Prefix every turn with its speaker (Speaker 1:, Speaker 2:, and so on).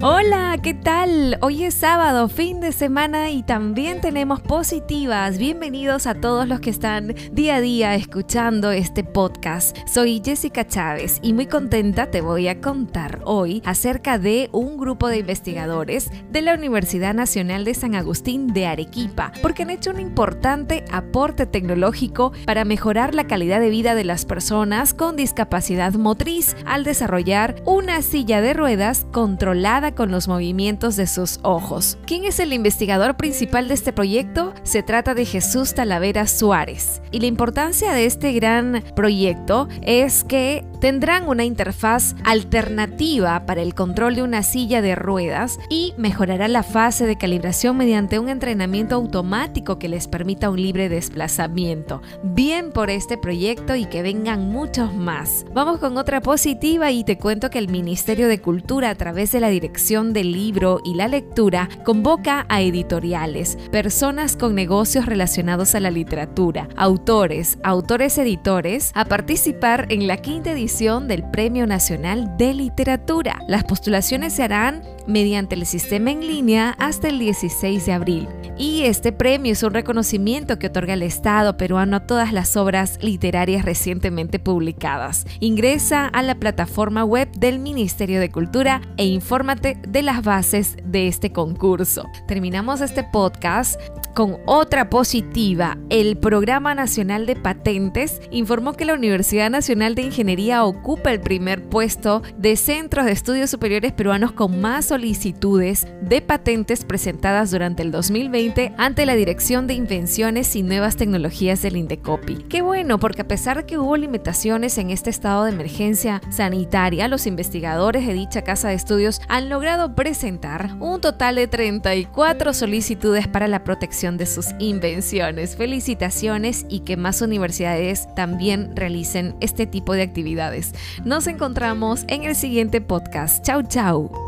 Speaker 1: Hola, ¿qué tal? Hoy es sábado, fin de semana y también tenemos positivas. Bienvenidos a todos los que están día a día escuchando este podcast. Soy Jessica Chávez y muy contenta te voy a contar hoy acerca de un grupo de investigadores de la Universidad Nacional de San Agustín de Arequipa, porque han hecho un importante aporte tecnológico para mejorar la calidad de vida de las personas con discapacidad motriz al desarrollar una silla de ruedas controlada con los movimientos de sus ojos. ¿Quién es el investigador principal de este proyecto? Se trata de Jesús Talavera Suárez. Y la importancia de este gran proyecto es que tendrán una interfaz alternativa para el control de una silla de ruedas y mejorará la fase de calibración mediante un entrenamiento automático que les permita un libre desplazamiento. Bien por este proyecto y que vengan muchos más. Vamos con otra positiva y te cuento que el Ministerio de Cultura a través de la Dirección del libro y la lectura convoca a editoriales, personas con negocios relacionados a la literatura, autores, autores editores, a participar en la quinta edición del Premio Nacional de Literatura. Las postulaciones se harán mediante el sistema en línea hasta el 16 de abril. Y este premio es un reconocimiento que otorga el Estado peruano a todas las obras literarias recientemente publicadas. Ingresa a la plataforma web del Ministerio de Cultura e infórmate de las bases de este concurso. Terminamos este podcast con otra positiva. El Programa Nacional de Patentes informó que la Universidad Nacional de Ingeniería ocupa el primer puesto de centros de estudios superiores peruanos con más solicitudes de patentes presentadas durante el 2020 ante la Dirección de Invenciones y Nuevas Tecnologías del Indecopi. Qué bueno, porque a pesar de que hubo limitaciones en este estado de emergencia sanitaria, los investigadores de dicha casa de estudios han logrado presentar un total de 34 solicitudes para la protección de sus invenciones. Felicitaciones y que más universidades también realicen este tipo de actividades. Nos encontramos en el siguiente podcast. Chau, chau.